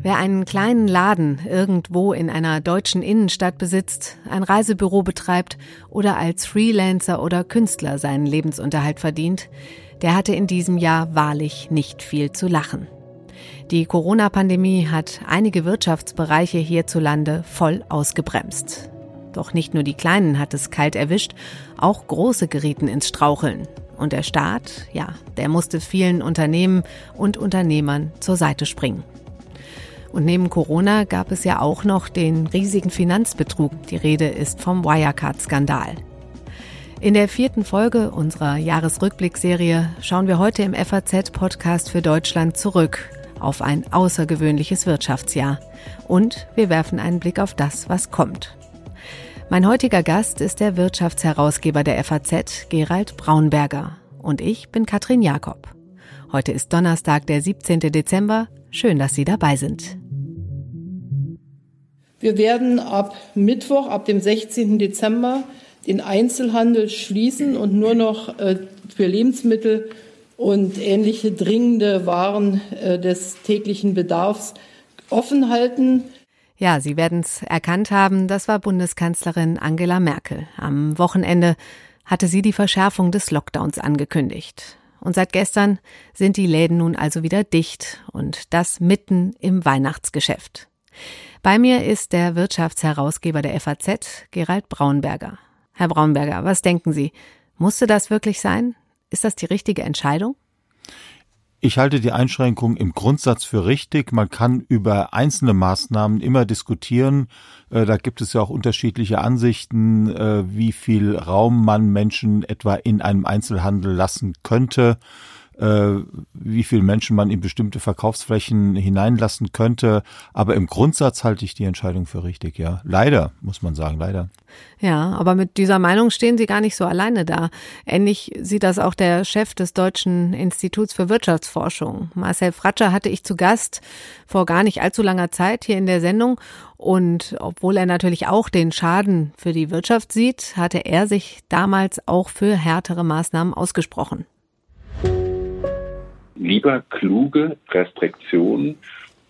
Wer einen kleinen Laden irgendwo in einer deutschen Innenstadt besitzt, ein Reisebüro betreibt oder als Freelancer oder Künstler seinen Lebensunterhalt verdient, der hatte in diesem Jahr wahrlich nicht viel zu lachen. Die Corona-Pandemie hat einige Wirtschaftsbereiche hierzulande voll ausgebremst. Doch nicht nur die Kleinen hat es kalt erwischt, auch große gerieten ins Straucheln. Und der Staat, ja, der musste vielen Unternehmen und Unternehmern zur Seite springen. Und neben Corona gab es ja auch noch den riesigen Finanzbetrug. Die Rede ist vom Wirecard-Skandal. In der vierten Folge unserer Jahresrückblickserie schauen wir heute im FAZ-Podcast für Deutschland zurück auf ein außergewöhnliches Wirtschaftsjahr. Und wir werfen einen Blick auf das, was kommt. Mein heutiger Gast ist der Wirtschaftsherausgeber der FAZ, Gerald Braunberger. Und ich bin Katrin Jakob. Heute ist Donnerstag, der 17. Dezember. Schön, dass Sie dabei sind. Wir werden ab Mittwoch, ab dem 16. Dezember, den Einzelhandel schließen und nur noch äh, für Lebensmittel und ähnliche dringende Waren äh, des täglichen Bedarfs offen halten. Ja, Sie werden es erkannt haben, das war Bundeskanzlerin Angela Merkel. Am Wochenende hatte sie die Verschärfung des Lockdowns angekündigt. Und seit gestern sind die Läden nun also wieder dicht und das mitten im Weihnachtsgeschäft. Bei mir ist der Wirtschaftsherausgeber der FAZ, Gerald Braunberger. Herr Braunberger, was denken Sie? Musste das wirklich sein? Ist das die richtige Entscheidung? Ich halte die Einschränkung im Grundsatz für richtig. Man kann über einzelne Maßnahmen immer diskutieren. Äh, da gibt es ja auch unterschiedliche Ansichten, äh, wie viel Raum man Menschen etwa in einem Einzelhandel lassen könnte wie viel Menschen man in bestimmte Verkaufsflächen hineinlassen könnte. Aber im Grundsatz halte ich die Entscheidung für richtig, ja. Leider, muss man sagen, leider. Ja, aber mit dieser Meinung stehen Sie gar nicht so alleine da. Ähnlich sieht das auch der Chef des Deutschen Instituts für Wirtschaftsforschung. Marcel Fratscher hatte ich zu Gast vor gar nicht allzu langer Zeit hier in der Sendung. Und obwohl er natürlich auch den Schaden für die Wirtschaft sieht, hatte er sich damals auch für härtere Maßnahmen ausgesprochen lieber kluge Restriktionen,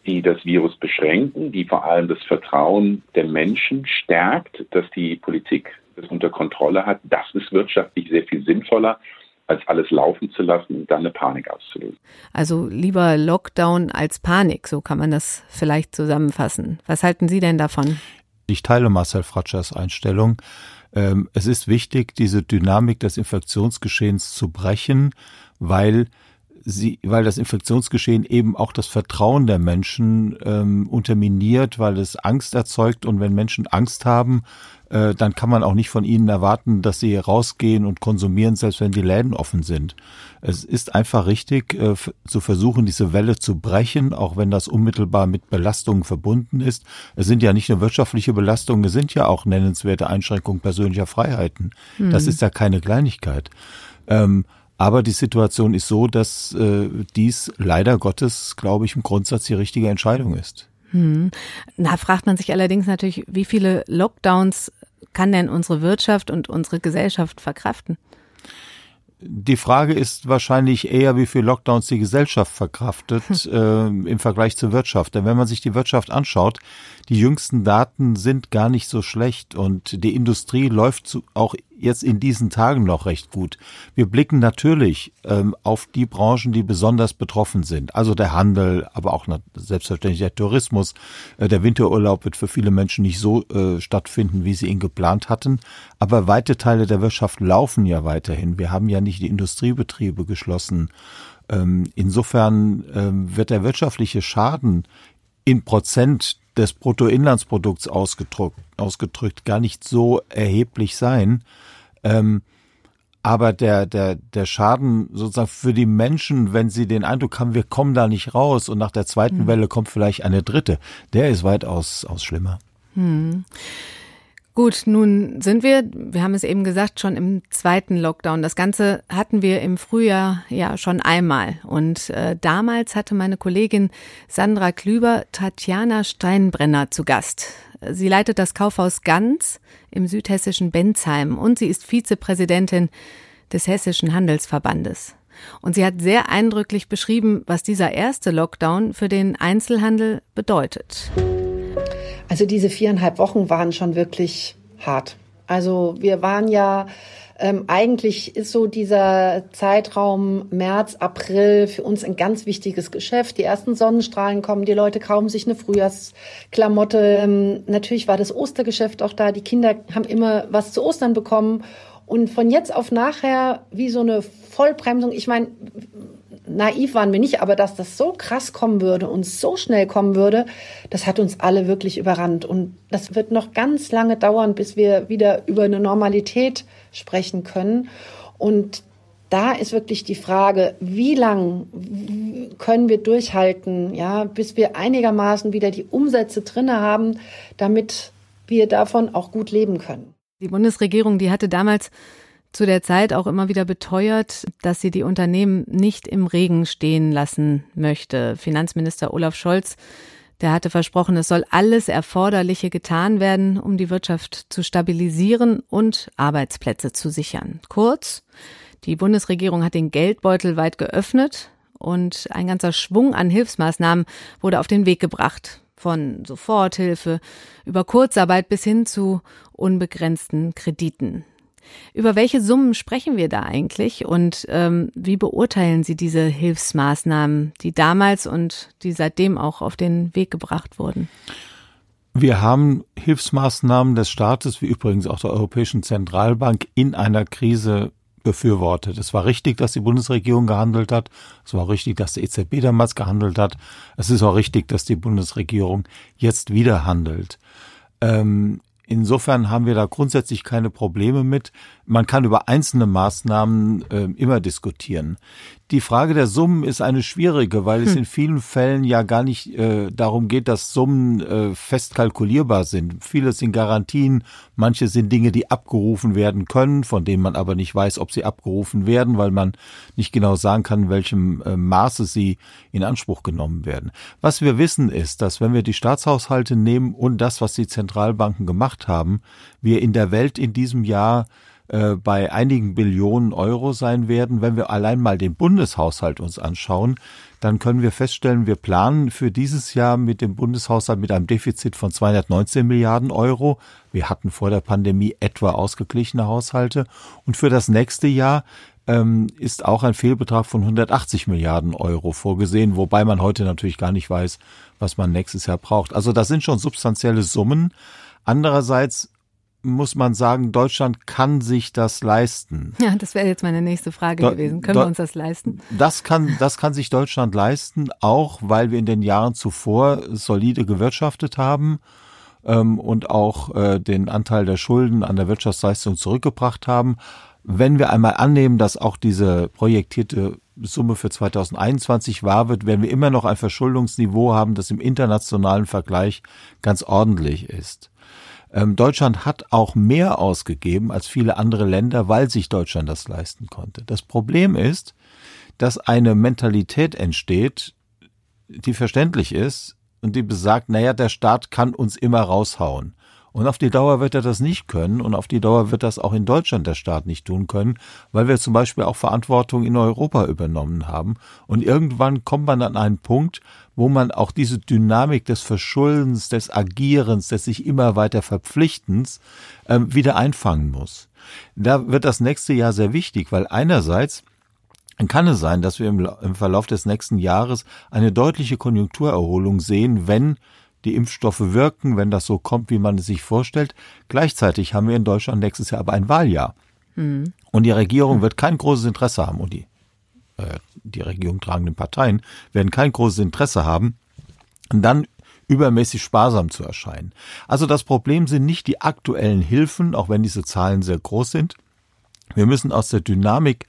die das Virus beschränken, die vor allem das Vertrauen der Menschen stärkt, dass die Politik das unter Kontrolle hat. Das ist wirtschaftlich sehr viel sinnvoller, als alles laufen zu lassen und dann eine Panik auszulösen. Also lieber Lockdown als Panik, so kann man das vielleicht zusammenfassen. Was halten Sie denn davon? Ich teile Marcel Fratschers Einstellung. Ähm, es ist wichtig, diese Dynamik des Infektionsgeschehens zu brechen, weil sie, weil das Infektionsgeschehen eben auch das Vertrauen der Menschen ähm, unterminiert, weil es Angst erzeugt und wenn Menschen Angst haben, äh, dann kann man auch nicht von ihnen erwarten, dass sie rausgehen und konsumieren, selbst wenn die Läden offen sind. Es ist einfach richtig, äh, zu versuchen, diese Welle zu brechen, auch wenn das unmittelbar mit Belastungen verbunden ist. Es sind ja nicht nur wirtschaftliche Belastungen, es sind ja auch nennenswerte Einschränkungen persönlicher Freiheiten. Mhm. Das ist ja keine Kleinigkeit. Ähm, aber die Situation ist so, dass äh, dies leider Gottes, glaube ich, im Grundsatz die richtige Entscheidung ist. Hm. Da fragt man sich allerdings natürlich, wie viele Lockdowns kann denn unsere Wirtschaft und unsere Gesellschaft verkraften? Die Frage ist wahrscheinlich eher, wie viel Lockdowns die Gesellschaft verkraftet äh, im Vergleich zur Wirtschaft. Denn wenn man sich die Wirtschaft anschaut, die jüngsten Daten sind gar nicht so schlecht und die Industrie läuft auch jetzt in diesen Tagen noch recht gut. Wir blicken natürlich ähm, auf die Branchen, die besonders betroffen sind. Also der Handel, aber auch selbstverständlich der Tourismus. Äh, der Winterurlaub wird für viele Menschen nicht so äh, stattfinden, wie sie ihn geplant hatten. Aber weite Teile der Wirtschaft laufen ja weiterhin. Wir haben ja nicht die Industriebetriebe geschlossen. Ähm, insofern ähm, wird der wirtschaftliche Schaden in Prozent des Bruttoinlandsprodukts ausgedrückt, ausgedrückt gar nicht so erheblich sein. Ähm, aber der, der, der Schaden sozusagen für die Menschen, wenn sie den Eindruck haben, wir kommen da nicht raus und nach der zweiten mhm. Welle kommt vielleicht eine dritte, der ist weitaus aus schlimmer. Mhm. Gut, nun sind wir, wir haben es eben gesagt, schon im zweiten Lockdown. Das Ganze hatten wir im Frühjahr ja schon einmal. Und äh, damals hatte meine Kollegin Sandra Klüber Tatjana Steinbrenner zu Gast. Sie leitet das Kaufhaus Ganz im südhessischen Bensheim und sie ist Vizepräsidentin des Hessischen Handelsverbandes. Und sie hat sehr eindrücklich beschrieben, was dieser erste Lockdown für den Einzelhandel bedeutet. Also diese viereinhalb Wochen waren schon wirklich hart. Also wir waren ja ähm, eigentlich ist so dieser Zeitraum März, April für uns ein ganz wichtiges Geschäft. Die ersten Sonnenstrahlen kommen, die Leute kaufen sich eine Frühjahrsklamotte. Ähm, natürlich war das Ostergeschäft auch da. Die Kinder haben immer was zu Ostern bekommen. Und von jetzt auf nachher wie so eine Vollbremsung. Ich meine, naiv waren wir nicht, aber dass das so krass kommen würde und so schnell kommen würde, das hat uns alle wirklich überrannt. Und das wird noch ganz lange dauern, bis wir wieder über eine Normalität sprechen können. Und da ist wirklich die Frage, wie lang können wir durchhalten, ja, bis wir einigermaßen wieder die Umsätze drinne haben, damit wir davon auch gut leben können. Die Bundesregierung, die hatte damals zu der Zeit auch immer wieder beteuert, dass sie die Unternehmen nicht im Regen stehen lassen möchte. Finanzminister Olaf Scholz, der hatte versprochen, es soll alles Erforderliche getan werden, um die Wirtschaft zu stabilisieren und Arbeitsplätze zu sichern. Kurz, die Bundesregierung hat den Geldbeutel weit geöffnet und ein ganzer Schwung an Hilfsmaßnahmen wurde auf den Weg gebracht. Von Soforthilfe über Kurzarbeit bis hin zu unbegrenzten Krediten. Über welche Summen sprechen wir da eigentlich und ähm, wie beurteilen Sie diese Hilfsmaßnahmen, die damals und die seitdem auch auf den Weg gebracht wurden? Wir haben Hilfsmaßnahmen des Staates, wie übrigens auch der Europäischen Zentralbank, in einer Krise befürwortet. Es war richtig, dass die Bundesregierung gehandelt hat. Es war richtig, dass die EZB damals gehandelt hat. Es ist auch richtig, dass die Bundesregierung jetzt wieder handelt. Ähm, Insofern haben wir da grundsätzlich keine Probleme mit. Man kann über einzelne Maßnahmen äh, immer diskutieren. Die Frage der Summen ist eine schwierige, weil es hm. in vielen Fällen ja gar nicht äh, darum geht, dass Summen äh, fest kalkulierbar sind. Viele sind Garantien, manche sind Dinge, die abgerufen werden können, von denen man aber nicht weiß, ob sie abgerufen werden, weil man nicht genau sagen kann, in welchem äh, Maße sie in Anspruch genommen werden. Was wir wissen ist, dass wenn wir die Staatshaushalte nehmen und das, was die Zentralbanken gemacht haben, wir in der Welt in diesem Jahr äh, bei einigen Billionen Euro sein werden. Wenn wir allein mal den Bundeshaushalt uns anschauen, dann können wir feststellen, wir planen für dieses Jahr mit dem Bundeshaushalt mit einem Defizit von 219 Milliarden Euro. Wir hatten vor der Pandemie etwa ausgeglichene Haushalte. Und für das nächste Jahr ähm, ist auch ein Fehlbetrag von 180 Milliarden Euro vorgesehen, wobei man heute natürlich gar nicht weiß, was man nächstes Jahr braucht. Also das sind schon substanzielle Summen. Andererseits muss man sagen, Deutschland kann sich das leisten. Ja, das wäre jetzt meine nächste Frage Do gewesen. Können Do wir uns das leisten? Das kann, das kann sich Deutschland leisten, auch weil wir in den Jahren zuvor solide gewirtschaftet haben ähm, und auch äh, den Anteil der Schulden an der Wirtschaftsleistung zurückgebracht haben. Wenn wir einmal annehmen, dass auch diese projektierte Summe für 2021 wahr wird, werden wir immer noch ein Verschuldungsniveau haben, das im internationalen Vergleich ganz ordentlich ist. Ähm, Deutschland hat auch mehr ausgegeben als viele andere Länder, weil sich Deutschland das leisten konnte. Das Problem ist, dass eine Mentalität entsteht, die verständlich ist und die besagt, naja, der Staat kann uns immer raushauen. Und auf die Dauer wird er das nicht können und auf die Dauer wird das auch in Deutschland der Staat nicht tun können, weil wir zum Beispiel auch Verantwortung in Europa übernommen haben. Und irgendwann kommt man an einen Punkt, wo man auch diese Dynamik des Verschuldens, des Agierens, des sich immer weiter Verpflichtens äh, wieder einfangen muss. Da wird das nächste Jahr sehr wichtig, weil einerseits kann es sein, dass wir im, im Verlauf des nächsten Jahres eine deutliche Konjunkturerholung sehen, wenn die Impfstoffe wirken, wenn das so kommt, wie man es sich vorstellt. Gleichzeitig haben wir in Deutschland nächstes Jahr aber ein Wahljahr. Mhm. Und die Regierung wird kein großes Interesse haben und die, äh, die Regierung tragenden Parteien werden kein großes Interesse haben, dann übermäßig sparsam zu erscheinen. Also das Problem sind nicht die aktuellen Hilfen, auch wenn diese Zahlen sehr groß sind. Wir müssen aus der Dynamik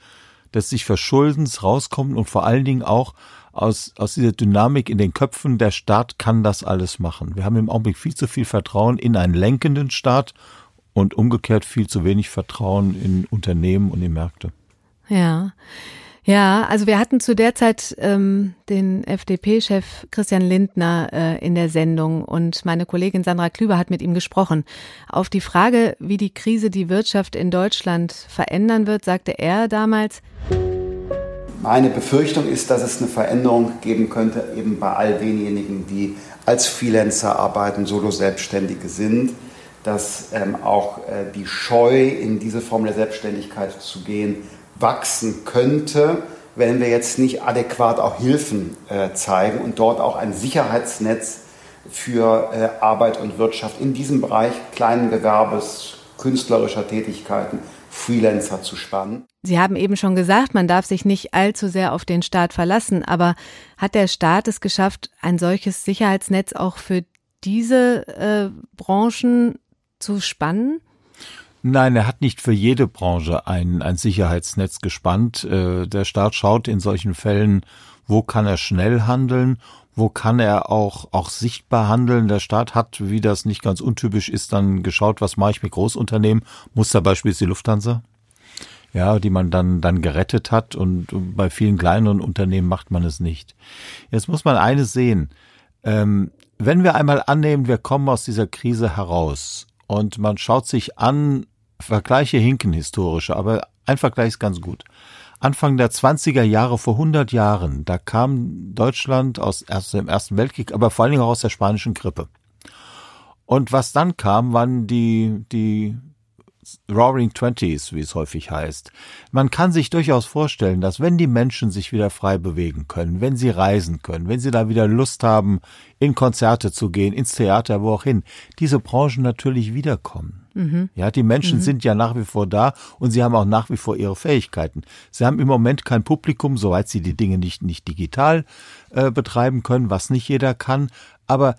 des sich Verschuldens rauskommen und vor allen Dingen auch aus, aus dieser Dynamik in den Köpfen, der Staat kann das alles machen. Wir haben im Augenblick viel zu viel Vertrauen in einen lenkenden Staat und umgekehrt viel zu wenig Vertrauen in Unternehmen und in Märkte. Ja. Ja, also wir hatten zu der Zeit ähm, den FDP-Chef Christian Lindner äh, in der Sendung und meine Kollegin Sandra Klüber hat mit ihm gesprochen. Auf die Frage, wie die Krise die Wirtschaft in Deutschland verändern wird, sagte er damals, Meine Befürchtung ist, dass es eine Veränderung geben könnte, eben bei all denjenigen, die als Freelancer arbeiten, Solo-Selbstständige sind, dass ähm, auch äh, die Scheu, in diese Form der Selbstständigkeit zu gehen, wachsen könnte, wenn wir jetzt nicht adäquat auch Hilfen äh, zeigen und dort auch ein Sicherheitsnetz für äh, Arbeit und Wirtschaft in diesem Bereich kleinen Gewerbes, künstlerischer Tätigkeiten, Freelancer zu spannen. Sie haben eben schon gesagt, man darf sich nicht allzu sehr auf den Staat verlassen, aber hat der Staat es geschafft, ein solches Sicherheitsnetz auch für diese äh, Branchen zu spannen? Nein, er hat nicht für jede Branche ein, ein Sicherheitsnetz gespannt. Äh, der Staat schaut in solchen Fällen, wo kann er schnell handeln wo kann er auch, auch sichtbar handeln? Der Staat hat, wie das nicht ganz untypisch ist, dann geschaut, was mache ich mit Großunternehmen? Musterbeispiel ist die Lufthansa. Ja, die man dann, dann gerettet hat und bei vielen kleineren Unternehmen macht man es nicht. Jetzt muss man eines sehen. Ähm, wenn wir einmal annehmen, wir kommen aus dieser Krise heraus und man schaut sich an, Vergleiche hinken historische, aber ein Vergleich ist ganz gut. Anfang der 20er Jahre vor 100 Jahren, da kam Deutschland aus erst, dem Ersten Weltkrieg, aber vor allen Dingen auch aus der spanischen Grippe. Und was dann kam, waren die, die Roaring Twenties, wie es häufig heißt. Man kann sich durchaus vorstellen, dass wenn die Menschen sich wieder frei bewegen können, wenn sie reisen können, wenn sie da wieder Lust haben, in Konzerte zu gehen, ins Theater, wo auch hin, diese Branchen natürlich wiederkommen. Mhm. Ja, die Menschen mhm. sind ja nach wie vor da und sie haben auch nach wie vor ihre Fähigkeiten. Sie haben im Moment kein Publikum, soweit sie die Dinge nicht, nicht digital äh, betreiben können, was nicht jeder kann. Aber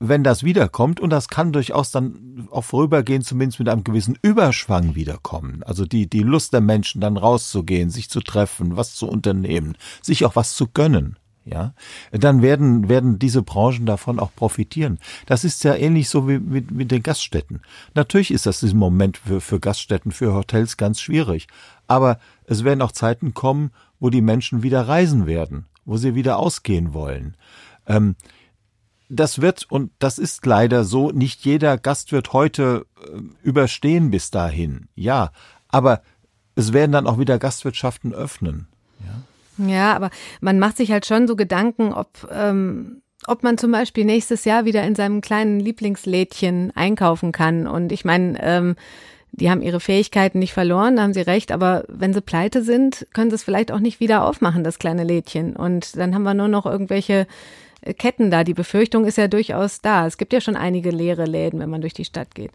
wenn das wiederkommt, und das kann durchaus dann auch vorübergehend zumindest mit einem gewissen Überschwang wiederkommen, also die, die Lust der Menschen dann rauszugehen, sich zu treffen, was zu unternehmen, sich auch was zu gönnen, ja, dann werden, werden diese Branchen davon auch profitieren. Das ist ja ähnlich so wie mit, mit den Gaststätten. Natürlich ist das im Moment für, für Gaststätten, für Hotels ganz schwierig. Aber es werden auch Zeiten kommen, wo die Menschen wieder reisen werden, wo sie wieder ausgehen wollen. Ähm, das wird, und das ist leider so, nicht jeder Gast wird heute äh, überstehen bis dahin. Ja, aber es werden dann auch wieder Gastwirtschaften öffnen. Ja, ja aber man macht sich halt schon so Gedanken, ob, ähm, ob man zum Beispiel nächstes Jahr wieder in seinem kleinen Lieblingslädchen einkaufen kann. Und ich meine, ähm, die haben ihre Fähigkeiten nicht verloren, da haben sie recht, aber wenn sie pleite sind, können sie es vielleicht auch nicht wieder aufmachen, das kleine Lädchen. Und dann haben wir nur noch irgendwelche Ketten da. Die Befürchtung ist ja durchaus da. Es gibt ja schon einige leere Läden, wenn man durch die Stadt geht.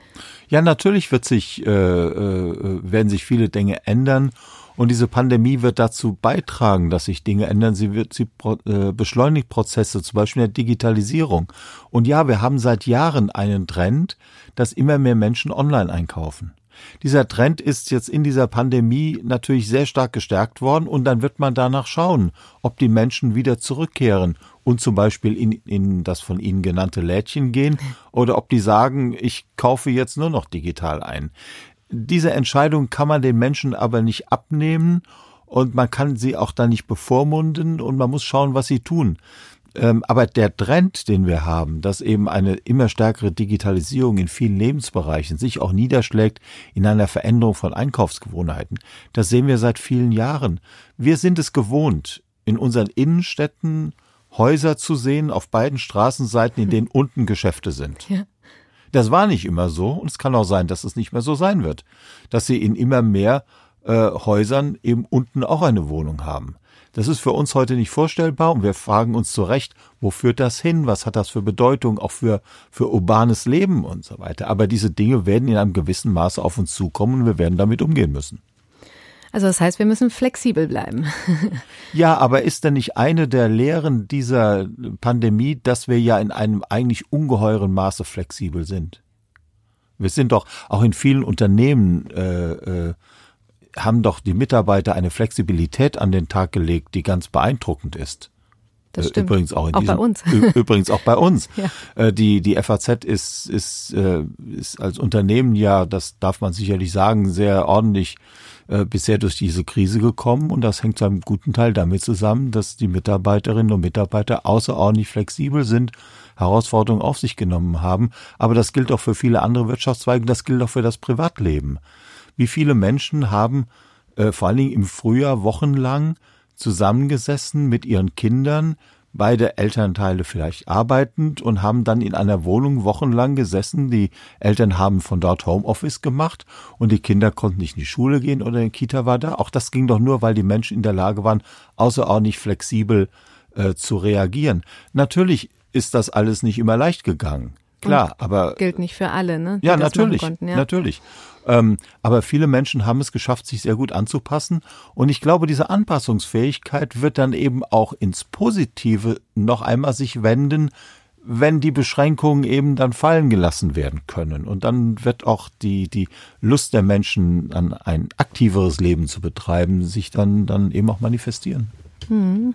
Ja, natürlich wird sich, äh, äh, werden sich viele Dinge ändern. Und diese Pandemie wird dazu beitragen, dass sich Dinge ändern. Sie wird, sie äh, beschleunigt Prozesse, zum Beispiel in der Digitalisierung. Und ja, wir haben seit Jahren einen Trend, dass immer mehr Menschen online einkaufen. Dieser Trend ist jetzt in dieser Pandemie natürlich sehr stark gestärkt worden und dann wird man danach schauen, ob die Menschen wieder zurückkehren und zum Beispiel in, in das von Ihnen genannte Lädchen gehen oder ob die sagen, ich kaufe jetzt nur noch digital ein. Diese Entscheidung kann man den Menschen aber nicht abnehmen und man kann sie auch da nicht bevormunden und man muss schauen, was sie tun. Ähm, aber der Trend, den wir haben, dass eben eine immer stärkere Digitalisierung in vielen Lebensbereichen sich auch niederschlägt in einer Veränderung von Einkaufsgewohnheiten, das sehen wir seit vielen Jahren. Wir sind es gewohnt, in unseren Innenstädten Häuser zu sehen auf beiden Straßenseiten, in denen unten Geschäfte sind. Ja. Das war nicht immer so und es kann auch sein, dass es nicht mehr so sein wird, dass sie in immer mehr äh, Häusern eben unten auch eine Wohnung haben. Das ist für uns heute nicht vorstellbar und wir fragen uns zu Recht, wo führt das hin? Was hat das für Bedeutung auch für, für urbanes Leben und so weiter? Aber diese Dinge werden in einem gewissen Maße auf uns zukommen und wir werden damit umgehen müssen. Also das heißt, wir müssen flexibel bleiben. ja, aber ist denn nicht eine der Lehren dieser Pandemie, dass wir ja in einem eigentlich ungeheuren Maße flexibel sind? Wir sind doch auch in vielen Unternehmen äh, äh, haben doch die Mitarbeiter eine Flexibilität an den Tag gelegt, die ganz beeindruckend ist. Das stimmt. Übrigens auch, in auch diesem, bei uns. übrigens auch bei uns. ja. Äh, die, die FAZ ist, ist, äh, ist als Unternehmen ja, das darf man sicherlich sagen, sehr ordentlich äh, bisher durch diese Krise gekommen und das hängt zu einem guten Teil damit zusammen, dass die Mitarbeiterinnen und Mitarbeiter außerordentlich flexibel sind, Herausforderungen auf sich genommen haben. Aber das gilt auch für viele andere Wirtschaftszweige, das gilt auch für das Privatleben. Wie viele Menschen haben äh, vor allen Dingen im Frühjahr wochenlang zusammengesessen mit ihren Kindern, beide Elternteile vielleicht arbeitend und haben dann in einer Wohnung wochenlang gesessen. Die Eltern haben von dort Homeoffice gemacht und die Kinder konnten nicht in die Schule gehen oder in Kita war da. Auch das ging doch nur, weil die Menschen in der Lage waren, außerordentlich flexibel äh, zu reagieren. Natürlich ist das alles nicht immer leicht gegangen. Klar, und aber gilt nicht für alle, ne? Ja, natürlich, konnten, ja. natürlich. Ähm, aber viele Menschen haben es geschafft, sich sehr gut anzupassen. Und ich glaube, diese Anpassungsfähigkeit wird dann eben auch ins Positive noch einmal sich wenden, wenn die Beschränkungen eben dann fallen gelassen werden können. Und dann wird auch die, die Lust der Menschen an ein aktiveres Leben zu betreiben, sich dann, dann eben auch manifestieren. Hm.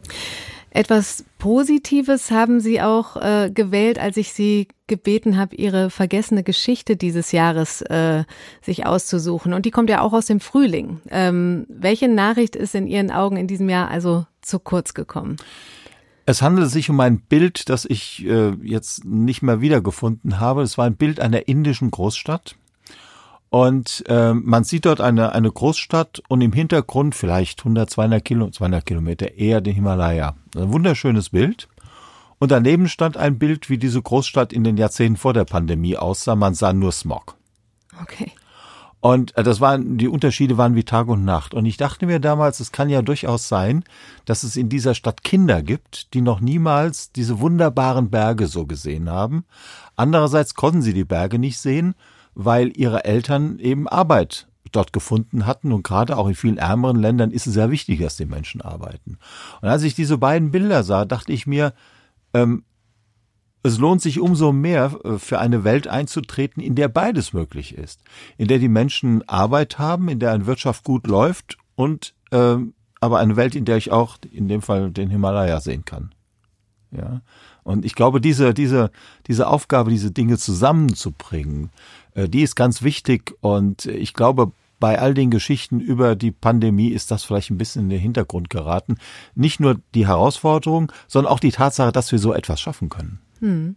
Etwas Positives haben Sie auch äh, gewählt, als ich Sie gebeten habe, Ihre vergessene Geschichte dieses Jahres äh, sich auszusuchen. Und die kommt ja auch aus dem Frühling. Ähm, welche Nachricht ist in Ihren Augen in diesem Jahr also zu kurz gekommen? Es handelt sich um ein Bild, das ich äh, jetzt nicht mehr wiedergefunden habe. Es war ein Bild einer indischen Großstadt. Und äh, man sieht dort eine, eine Großstadt und im Hintergrund vielleicht 100, 200, Kilo, 200 Kilometer eher den Himalaya. Ein wunderschönes Bild. Und daneben stand ein Bild, wie diese Großstadt in den Jahrzehnten vor der Pandemie aussah. Man sah nur Smog. Okay. Und äh, das waren, die Unterschiede waren wie Tag und Nacht. Und ich dachte mir damals, es kann ja durchaus sein, dass es in dieser Stadt Kinder gibt, die noch niemals diese wunderbaren Berge so gesehen haben. Andererseits konnten sie die Berge nicht sehen weil ihre Eltern eben Arbeit dort gefunden hatten und gerade auch in vielen ärmeren Ländern ist es sehr wichtig, dass die Menschen arbeiten. Und als ich diese beiden Bilder sah, dachte ich mir, ähm, es lohnt sich umso mehr äh, für eine Welt einzutreten, in der beides möglich ist, in der die Menschen Arbeit haben, in der eine Wirtschaft gut läuft und ähm, aber eine Welt, in der ich auch in dem Fall den Himalaya sehen kann. Ja. Und ich glaube, diese, diese, diese Aufgabe, diese Dinge zusammenzubringen, die ist ganz wichtig und ich glaube, bei all den Geschichten über die Pandemie ist das vielleicht ein bisschen in den Hintergrund geraten. Nicht nur die Herausforderung, sondern auch die Tatsache, dass wir so etwas schaffen können. Hm.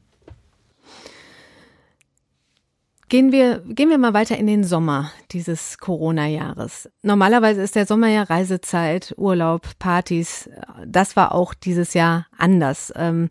Gehen wir, gehen wir mal weiter in den Sommer dieses Corona-Jahres. Normalerweise ist der Sommer ja Reisezeit, Urlaub, Partys. Das war auch dieses Jahr anders. Ähm,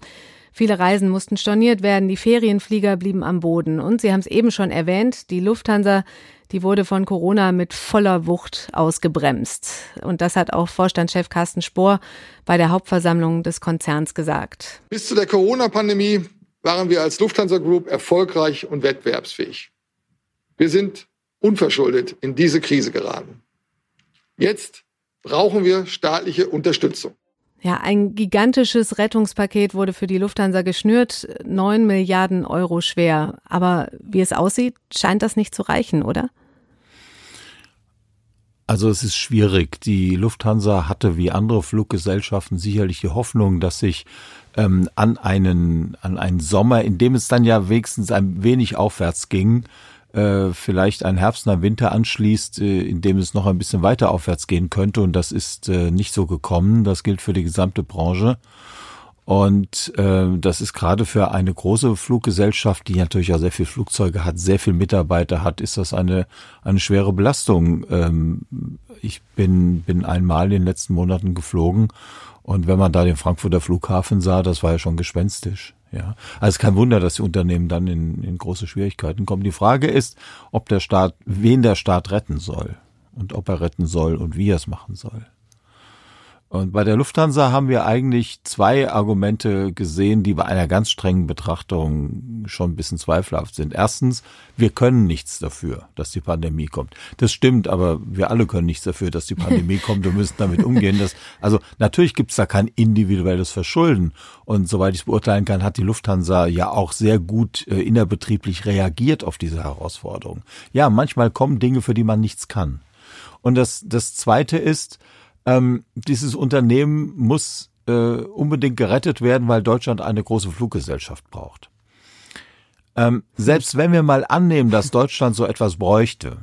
Viele Reisen mussten storniert werden, die Ferienflieger blieben am Boden. Und Sie haben es eben schon erwähnt, die Lufthansa, die wurde von Corona mit voller Wucht ausgebremst. Und das hat auch Vorstandschef Carsten Spohr bei der Hauptversammlung des Konzerns gesagt. Bis zu der Corona-Pandemie waren wir als Lufthansa Group erfolgreich und wettbewerbsfähig. Wir sind unverschuldet in diese Krise geraten. Jetzt brauchen wir staatliche Unterstützung. Ja, ein gigantisches Rettungspaket wurde für die Lufthansa geschnürt, neun Milliarden Euro schwer. Aber wie es aussieht, scheint das nicht zu reichen, oder? Also es ist schwierig. Die Lufthansa hatte wie andere Fluggesellschaften sicherlich die Hoffnung, dass sich ähm, an einen an einen Sommer, in dem es dann ja wenigstens ein wenig aufwärts ging, äh, vielleicht ein Herbst und ein Winter anschließt, äh, in dem es noch ein bisschen weiter aufwärts gehen könnte. Und das ist äh, nicht so gekommen. Das gilt für die gesamte Branche. Und äh, das ist gerade für eine große Fluggesellschaft, die natürlich auch sehr viel Flugzeuge hat, sehr viel Mitarbeiter hat, ist das eine eine schwere Belastung. Ähm, ich bin bin einmal in den letzten Monaten geflogen und wenn man da den Frankfurter Flughafen sah, das war ja schon gespenstisch. Ja, also kein Wunder, dass die Unternehmen dann in, in große Schwierigkeiten kommen. Die Frage ist, ob der Staat, wen der Staat retten soll und ob er retten soll und wie er es machen soll. Und bei der Lufthansa haben wir eigentlich zwei Argumente gesehen, die bei einer ganz strengen Betrachtung schon ein bisschen zweifelhaft sind. Erstens, wir können nichts dafür, dass die Pandemie kommt. Das stimmt, aber wir alle können nichts dafür, dass die Pandemie kommt und müssen damit umgehen. Das, also natürlich gibt es da kein individuelles Verschulden. Und soweit ich es beurteilen kann, hat die Lufthansa ja auch sehr gut äh, innerbetrieblich reagiert auf diese Herausforderung. Ja, manchmal kommen Dinge, für die man nichts kann. Und das, das Zweite ist, ähm, dieses Unternehmen muss äh, unbedingt gerettet werden, weil Deutschland eine große Fluggesellschaft braucht. Ähm, selbst wenn wir mal annehmen, dass Deutschland so etwas bräuchte,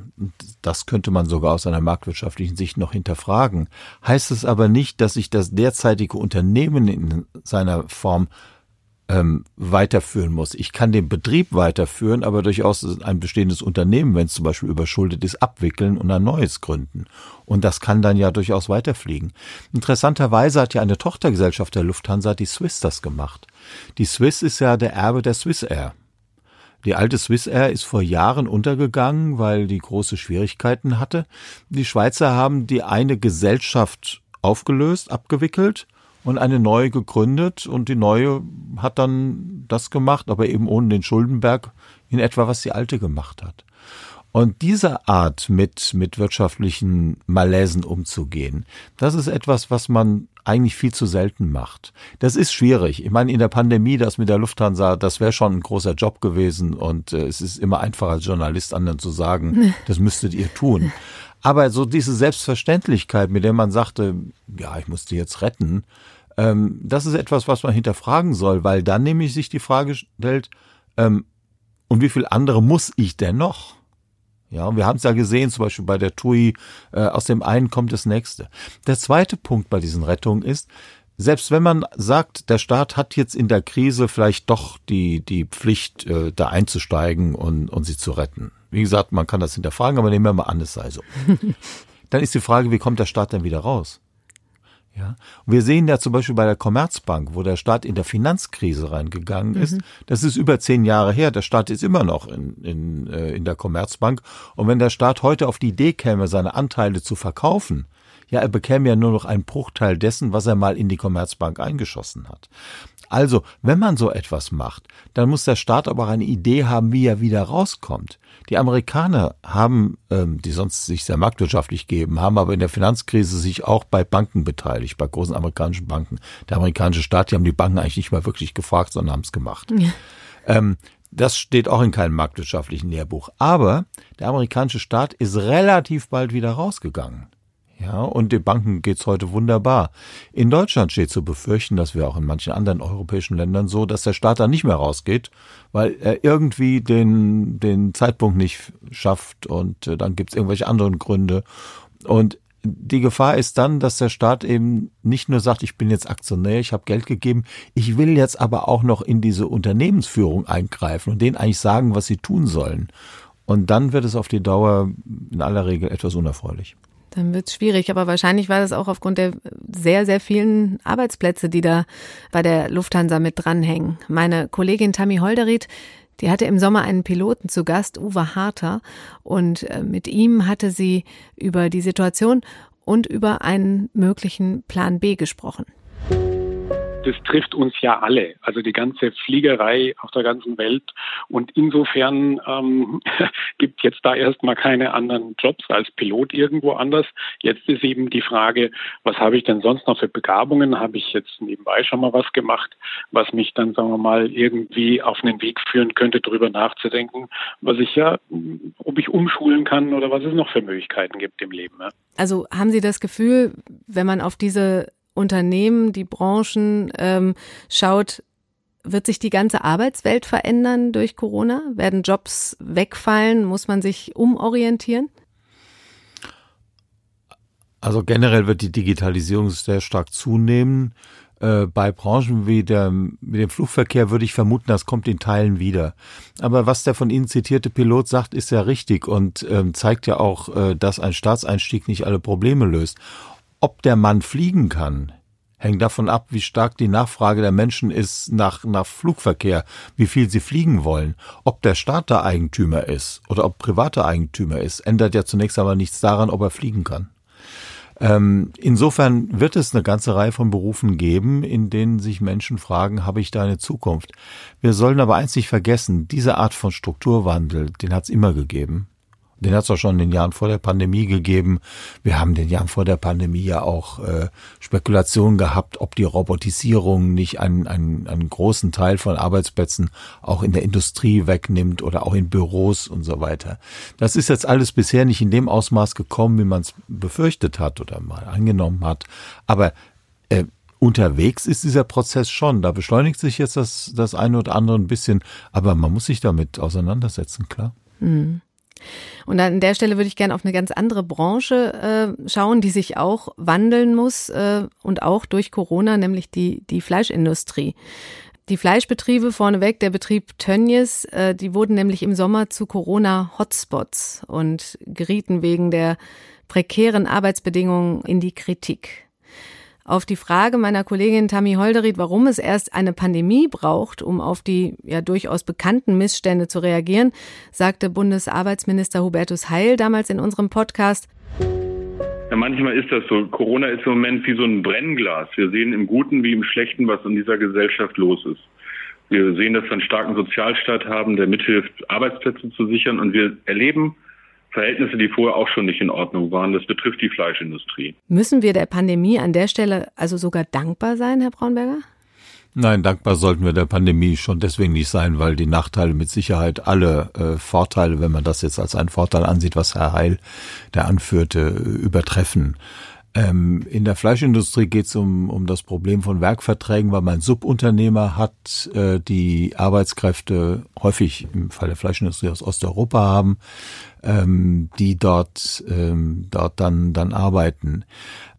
das könnte man sogar aus einer marktwirtschaftlichen Sicht noch hinterfragen, heißt es aber nicht, dass sich das derzeitige Unternehmen in seiner Form ähm, weiterführen muss. Ich kann den Betrieb weiterführen, aber durchaus ein bestehendes Unternehmen, wenn es zum Beispiel überschuldet ist, abwickeln und ein neues gründen. Und das kann dann ja durchaus weiterfliegen. Interessanterweise hat ja eine Tochtergesellschaft der Lufthansa, die Swiss, das gemacht. Die Swiss ist ja der Erbe der Swiss Air. Die alte Swiss Air ist vor Jahren untergegangen, weil die große Schwierigkeiten hatte. Die Schweizer haben die eine Gesellschaft aufgelöst, abgewickelt und eine neue gegründet und die neue hat dann das gemacht, aber eben ohne den Schuldenberg in etwa, was die alte gemacht hat. Und diese Art mit, mit wirtschaftlichen Malaisen umzugehen, das ist etwas, was man eigentlich viel zu selten macht. Das ist schwierig. Ich meine, in der Pandemie, das mit der Lufthansa, das wäre schon ein großer Job gewesen und äh, es ist immer einfacher als Journalist anderen zu sagen, das müsstet ihr tun. Aber so diese Selbstverständlichkeit, mit der man sagte, ja, ich muss die jetzt retten, ähm, das ist etwas, was man hinterfragen soll, weil dann nämlich sich die Frage stellt, ähm, und wie viel andere muss ich denn noch? Ja, und wir haben es ja gesehen, zum Beispiel bei der TUI, äh, aus dem einen kommt das nächste. Der zweite Punkt bei diesen Rettungen ist, selbst wenn man sagt, der Staat hat jetzt in der Krise vielleicht doch die, die Pflicht, äh, da einzusteigen und, und sie zu retten. Wie gesagt, man kann das hinterfragen, aber nehmen wir mal an, es sei so. Dann ist die Frage, wie kommt der Staat denn wieder raus? Ja. Und wir sehen ja zum Beispiel bei der Commerzbank, wo der Staat in der Finanzkrise reingegangen ist. Mhm. Das ist über zehn Jahre her. Der Staat ist immer noch in, in, äh, in der Commerzbank. Und wenn der Staat heute auf die Idee käme, seine Anteile zu verkaufen, ja, er bekäme ja nur noch einen Bruchteil dessen, was er mal in die Commerzbank eingeschossen hat. Also, wenn man so etwas macht, dann muss der Staat aber auch eine Idee haben, wie er wieder rauskommt. Die Amerikaner haben, ähm, die sonst sich sehr marktwirtschaftlich geben, haben aber in der Finanzkrise sich auch bei Banken beteiligt, bei großen amerikanischen Banken. Der amerikanische Staat, die haben die Banken eigentlich nicht mal wirklich gefragt, sondern haben es gemacht. Ja. Ähm, das steht auch in keinem marktwirtschaftlichen Lehrbuch. Aber der amerikanische Staat ist relativ bald wieder rausgegangen. Ja, und den Banken geht's heute wunderbar. In Deutschland steht zu befürchten, dass wir auch in manchen anderen europäischen Ländern so, dass der Staat da nicht mehr rausgeht, weil er irgendwie den, den Zeitpunkt nicht schafft und äh, dann gibt's irgendwelche anderen Gründe. Und die Gefahr ist dann, dass der Staat eben nicht nur sagt, ich bin jetzt Aktionär, ich habe Geld gegeben, ich will jetzt aber auch noch in diese Unternehmensführung eingreifen und denen eigentlich sagen, was sie tun sollen. Und dann wird es auf die Dauer in aller Regel etwas unerfreulich. Dann wird es schwierig, aber wahrscheinlich war das auch aufgrund der sehr, sehr vielen Arbeitsplätze, die da bei der Lufthansa mit dranhängen. Meine Kollegin Tammy Holderried, die hatte im Sommer einen Piloten zu Gast, Uwe Harter, und äh, mit ihm hatte sie über die Situation und über einen möglichen Plan B gesprochen das trifft uns ja alle, also die ganze Fliegerei auf der ganzen Welt. Und insofern ähm, gibt jetzt da erstmal keine anderen Jobs als Pilot irgendwo anders. Jetzt ist eben die Frage, was habe ich denn sonst noch für Begabungen? Habe ich jetzt nebenbei schon mal was gemacht, was mich dann, sagen wir mal, irgendwie auf einen Weg führen könnte, darüber nachzudenken, was ich ja, ob ich umschulen kann oder was es noch für Möglichkeiten gibt im Leben. Ja. Also haben Sie das Gefühl, wenn man auf diese Unternehmen, die Branchen ähm, schaut, wird sich die ganze Arbeitswelt verändern durch Corona? Werden Jobs wegfallen? Muss man sich umorientieren? Also generell wird die Digitalisierung sehr stark zunehmen. Äh, bei Branchen wie der, wie dem Flugverkehr würde ich vermuten, das kommt in Teilen wieder. Aber was der von Ihnen zitierte Pilot sagt, ist ja richtig und ähm, zeigt ja auch, äh, dass ein Staatseinstieg nicht alle Probleme löst. Ob der Mann fliegen kann, hängt davon ab, wie stark die Nachfrage der Menschen ist nach, nach Flugverkehr, wie viel sie fliegen wollen. Ob der Staat da Eigentümer ist oder ob privater Eigentümer ist, ändert ja zunächst einmal nichts daran, ob er fliegen kann. Ähm, insofern wird es eine ganze Reihe von Berufen geben, in denen sich Menschen fragen, habe ich da eine Zukunft? Wir sollen aber nicht vergessen, diese Art von Strukturwandel, den hat es immer gegeben. Den hat es auch schon in den Jahren vor der Pandemie gegeben. Wir haben den Jahren vor der Pandemie ja auch äh, Spekulationen gehabt, ob die Robotisierung nicht einen, einen, einen großen Teil von Arbeitsplätzen auch in der Industrie wegnimmt oder auch in Büros und so weiter. Das ist jetzt alles bisher nicht in dem Ausmaß gekommen, wie man es befürchtet hat oder mal angenommen hat. Aber äh, unterwegs ist dieser Prozess schon. Da beschleunigt sich jetzt das, das eine oder andere ein bisschen, aber man muss sich damit auseinandersetzen, klar. Mhm. Und an der Stelle würde ich gerne auf eine ganz andere Branche äh, schauen, die sich auch wandeln muss äh, und auch durch Corona, nämlich die, die Fleischindustrie. Die Fleischbetriebe vorneweg, der Betrieb Tönnies, äh, die wurden nämlich im Sommer zu Corona-Hotspots und gerieten wegen der prekären Arbeitsbedingungen in die Kritik. Auf die Frage meiner Kollegin Tammy Holderried, warum es erst eine Pandemie braucht, um auf die ja durchaus bekannten Missstände zu reagieren, sagte Bundesarbeitsminister Hubertus Heil damals in unserem Podcast. Ja, manchmal ist das so. Corona ist im Moment wie so ein Brennglas. Wir sehen im Guten wie im Schlechten, was in dieser Gesellschaft los ist. Wir sehen, dass wir einen starken Sozialstaat haben, der mithilft, Arbeitsplätze zu sichern. Und wir erleben, Verhältnisse, die vorher auch schon nicht in Ordnung waren. Das betrifft die Fleischindustrie. Müssen wir der Pandemie an der Stelle also sogar dankbar sein, Herr Braunberger? Nein, dankbar sollten wir der Pandemie schon deswegen nicht sein, weil die Nachteile mit Sicherheit alle äh, Vorteile, wenn man das jetzt als einen Vorteil ansieht, was Herr Heil der anführte, übertreffen. Ähm, in der Fleischindustrie geht es um, um das Problem von Werkverträgen, weil man Subunternehmer hat, äh, die Arbeitskräfte häufig im Fall der Fleischindustrie aus Osteuropa haben, ähm, die dort, ähm, dort dann, dann arbeiten.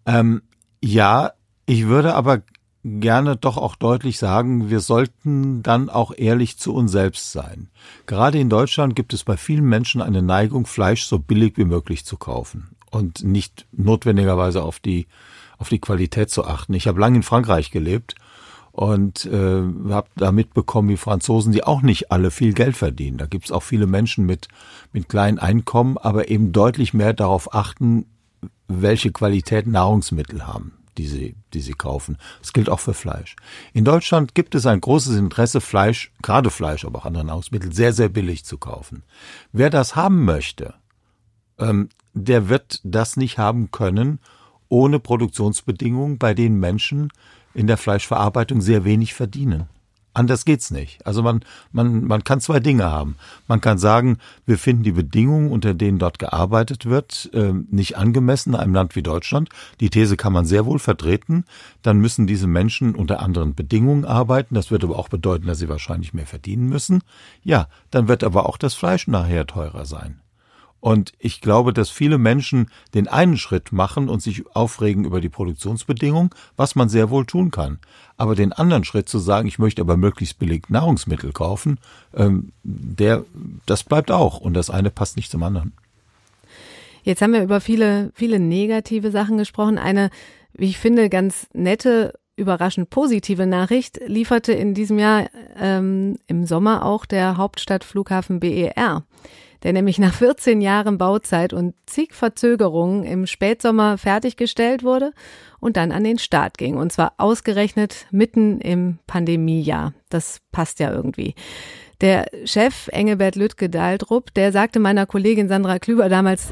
Ähm, ja, ich würde aber gerne doch auch deutlich sagen, wir sollten dann auch ehrlich zu uns selbst sein. Gerade in Deutschland gibt es bei vielen Menschen eine Neigung, Fleisch so billig wie möglich zu kaufen und nicht notwendigerweise auf die, auf die Qualität zu achten. Ich habe lange in Frankreich gelebt und äh, habe da mitbekommen, wie Franzosen, die auch nicht alle viel Geld verdienen. Da gibt es auch viele Menschen mit, mit kleinen Einkommen, aber eben deutlich mehr darauf achten, welche Qualität Nahrungsmittel haben, die sie, die sie kaufen. Das gilt auch für Fleisch. In Deutschland gibt es ein großes Interesse, Fleisch, gerade Fleisch, aber auch andere Nahrungsmittel, sehr, sehr billig zu kaufen. Wer das haben möchte, ähm, der wird das nicht haben können ohne Produktionsbedingungen, bei denen Menschen in der Fleischverarbeitung sehr wenig verdienen. Anders geht's nicht. Also man, man, man kann zwei Dinge haben. Man kann sagen, wir finden die Bedingungen, unter denen dort gearbeitet wird, äh, nicht angemessen in einem Land wie Deutschland. Die These kann man sehr wohl vertreten. Dann müssen diese Menschen unter anderen Bedingungen arbeiten. Das wird aber auch bedeuten, dass sie wahrscheinlich mehr verdienen müssen. Ja, dann wird aber auch das Fleisch nachher teurer sein. Und ich glaube, dass viele Menschen den einen Schritt machen und sich aufregen über die Produktionsbedingungen, was man sehr wohl tun kann. Aber den anderen Schritt zu sagen, ich möchte aber möglichst billig Nahrungsmittel kaufen, ähm, der, das bleibt auch. Und das eine passt nicht zum anderen. Jetzt haben wir über viele, viele negative Sachen gesprochen. Eine, wie ich finde, ganz nette überraschend positive Nachricht lieferte in diesem Jahr ähm, im Sommer auch der Hauptstadtflughafen BER der nämlich nach 14 Jahren Bauzeit und zig Verzögerungen im Spätsommer fertiggestellt wurde und dann an den Start ging. Und zwar ausgerechnet mitten im Pandemiejahr. Das passt ja irgendwie. Der Chef Engelbert Lüttke-Daldrup, der sagte meiner Kollegin Sandra Klüber damals,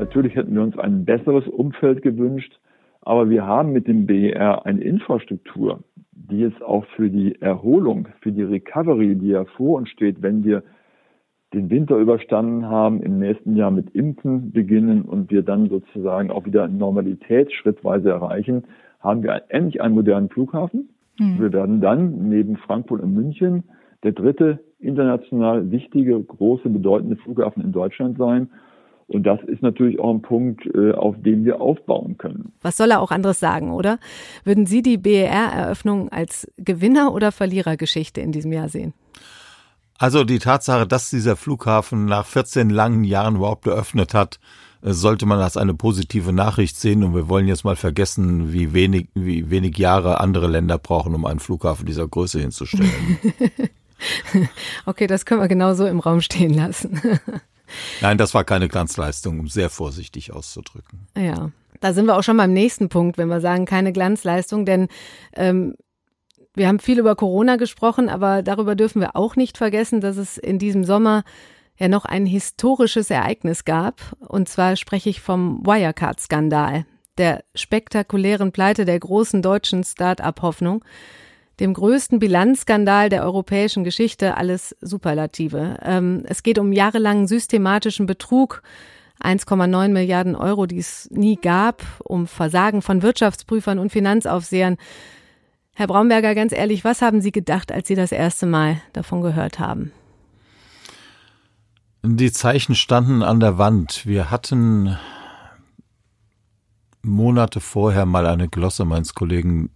Natürlich hätten wir uns ein besseres Umfeld gewünscht, aber wir haben mit dem BER eine Infrastruktur, die jetzt auch für die Erholung, für die Recovery, die ja vor uns steht, wenn wir den Winter überstanden haben, im nächsten Jahr mit Impfen beginnen und wir dann sozusagen auch wieder Normalität schrittweise erreichen, haben wir endlich einen modernen Flughafen. Mhm. Wir werden dann neben Frankfurt und München der dritte international wichtige, große, bedeutende Flughafen in Deutschland sein. Und das ist natürlich auch ein Punkt, äh, auf dem wir aufbauen können. Was soll er auch anderes sagen, oder? Würden Sie die BER-Eröffnung als Gewinner- oder Verlierergeschichte in diesem Jahr sehen? Also die Tatsache, dass dieser Flughafen nach 14 langen Jahren überhaupt geöffnet hat, äh, sollte man als eine positive Nachricht sehen. Und wir wollen jetzt mal vergessen, wie wenig, wie wenig Jahre andere Länder brauchen, um einen Flughafen dieser Größe hinzustellen. okay, das können wir genauso im Raum stehen lassen. Nein, das war keine Glanzleistung, um sehr vorsichtig auszudrücken. Ja, da sind wir auch schon beim nächsten Punkt, wenn wir sagen, keine Glanzleistung, denn ähm, wir haben viel über Corona gesprochen, aber darüber dürfen wir auch nicht vergessen, dass es in diesem Sommer ja noch ein historisches Ereignis gab. Und zwar spreche ich vom Wirecard-Skandal, der spektakulären Pleite der großen deutschen Start-up-Hoffnung, dem größten Bilanzskandal der europäischen Geschichte, alles Superlative. Ähm, es geht um jahrelangen systematischen Betrug, 1,9 Milliarden Euro, die es nie gab, um Versagen von Wirtschaftsprüfern und Finanzaufsehern. Herr Braunberger, ganz ehrlich, was haben Sie gedacht, als Sie das erste Mal davon gehört haben? Die Zeichen standen an der Wand. Wir hatten Monate vorher mal eine Glosse meines Kollegen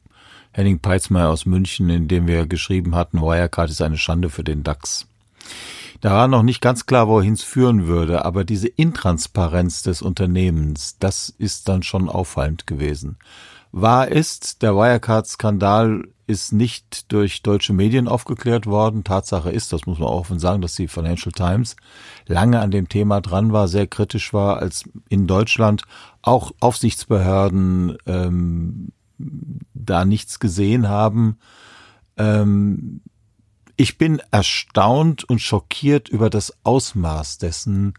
Henning Peitzmeier aus München, in dem wir geschrieben hatten, Wirecard ist eine Schande für den DAX. Da war noch nicht ganz klar, wohin es führen würde, aber diese Intransparenz des Unternehmens, das ist dann schon auffallend gewesen. Wahr ist, der Wirecard-Skandal ist nicht durch deutsche Medien aufgeklärt worden. Tatsache ist, das muss man auch offen sagen, dass die Financial Times lange an dem Thema dran war, sehr kritisch war, als in Deutschland auch Aufsichtsbehörden ähm, da nichts gesehen haben. Ähm, ich bin erstaunt und schockiert über das Ausmaß dessen,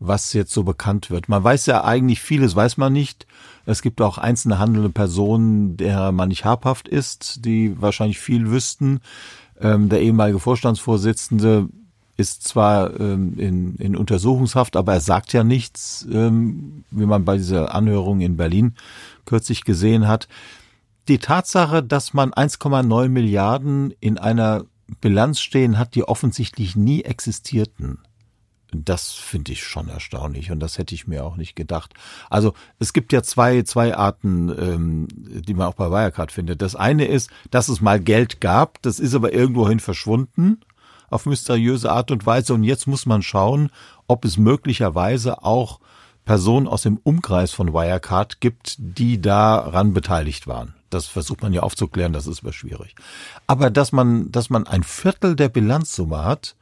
was jetzt so bekannt wird. Man weiß ja eigentlich vieles, weiß man nicht. Es gibt auch einzelne handelnde Personen, der man nicht habhaft ist, die wahrscheinlich viel wüssten. Ähm, der ehemalige Vorstandsvorsitzende ist zwar ähm, in, in Untersuchungshaft, aber er sagt ja nichts, ähm, wie man bei dieser Anhörung in Berlin kürzlich gesehen hat. Die Tatsache, dass man 1,9 Milliarden in einer Bilanz stehen hat, die offensichtlich nie existierten, das finde ich schon erstaunlich und das hätte ich mir auch nicht gedacht. Also es gibt ja zwei, zwei Arten, ähm, die man auch bei Wirecard findet. Das eine ist, dass es mal Geld gab, das ist aber irgendwohin verschwunden auf mysteriöse Art und Weise und jetzt muss man schauen, ob es möglicherweise auch Personen aus dem Umkreis von Wirecard gibt, die daran beteiligt waren. Das versucht man ja aufzuklären, das ist aber schwierig. Aber dass man, dass man ein Viertel der Bilanzsumme hat,